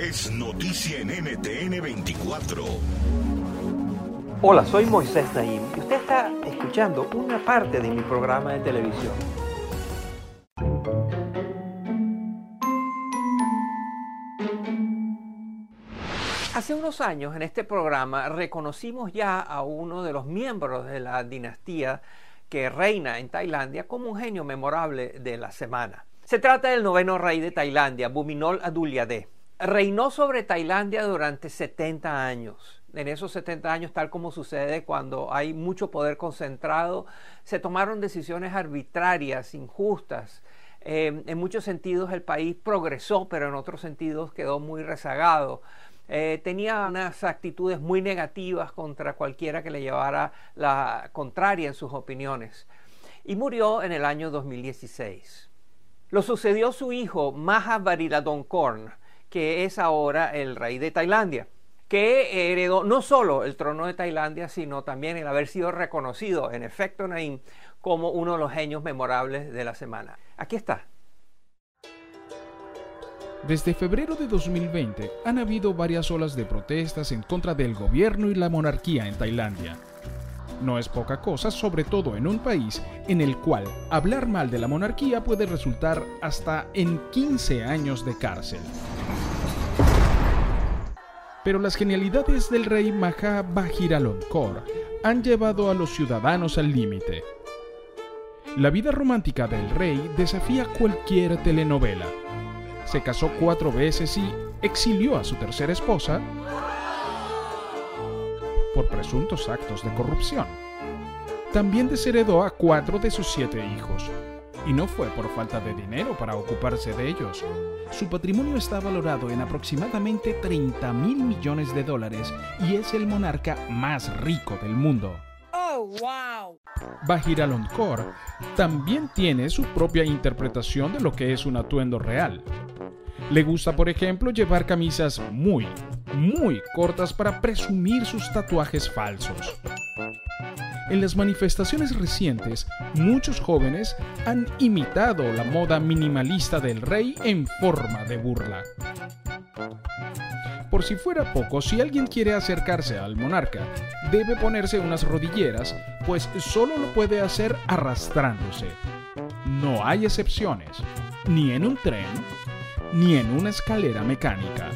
Es noticia en NTN 24. Hola, soy Moisés Naim y usted está escuchando una parte de mi programa de televisión. Hace unos años en este programa reconocimos ya a uno de los miembros de la dinastía que reina en Tailandia como un genio memorable de la semana. Se trata del noveno rey de Tailandia, Buminol Adulyadej. Reinó sobre Tailandia durante 70 años. En esos 70 años, tal como sucede cuando hay mucho poder concentrado, se tomaron decisiones arbitrarias, injustas. Eh, en muchos sentidos el país progresó, pero en otros sentidos quedó muy rezagado. Eh, tenía unas actitudes muy negativas contra cualquiera que le llevara la contraria en sus opiniones. Y murió en el año 2016. Lo sucedió su hijo Maha Vajiralongkorn, que es ahora el rey de Tailandia, que heredó no solo el trono de Tailandia, sino también el haber sido reconocido, en efecto, Naim, como uno de los genios memorables de la semana. Aquí está. Desde febrero de 2020 han habido varias olas de protestas en contra del gobierno y la monarquía en Tailandia. No es poca cosa, sobre todo en un país en el cual hablar mal de la monarquía puede resultar hasta en 15 años de cárcel. Pero las genialidades del rey Maha Vajiralongkorn han llevado a los ciudadanos al límite. La vida romántica del rey desafía cualquier telenovela. Se casó cuatro veces y exilió a su tercera esposa presuntos actos de corrupción. También desheredó a cuatro de sus siete hijos. Y no fue por falta de dinero para ocuparse de ellos. Su patrimonio está valorado en aproximadamente 30 mil millones de dólares y es el monarca más rico del mundo. ¡Oh, wow! Vajiralongkorn también tiene su propia interpretación de lo que es un atuendo real. Le gusta, por ejemplo, llevar camisas muy, muy cortas para presumir sus tatuajes falsos. En las manifestaciones recientes, muchos jóvenes han imitado la moda minimalista del rey en forma de burla. Por si fuera poco, si alguien quiere acercarse al monarca, debe ponerse unas rodilleras, pues solo lo puede hacer arrastrándose. No hay excepciones, ni en un tren, ni en una escalera mecánica.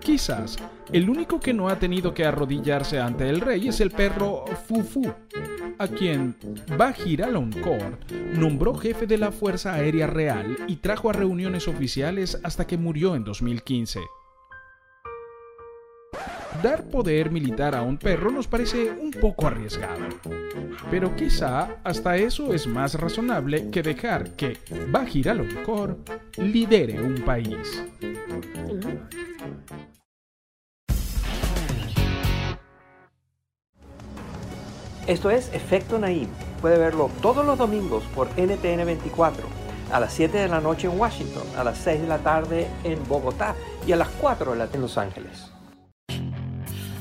Quizás el único que no ha tenido que arrodillarse ante el rey es el perro Fufu, a quien Vajiralongkorn nombró jefe de la Fuerza Aérea Real y trajo a reuniones oficiales hasta que murió en 2015. Dar poder militar a un perro nos parece un poco arriesgado, pero quizá hasta eso es más razonable que dejar que Vajiralongkorn lidere un país. Esto es Efecto Naim. Puede verlo todos los domingos por NTN 24, a las 7 de la noche en Washington, a las 6 de la tarde en Bogotá y a las 4 de la en Los Ángeles.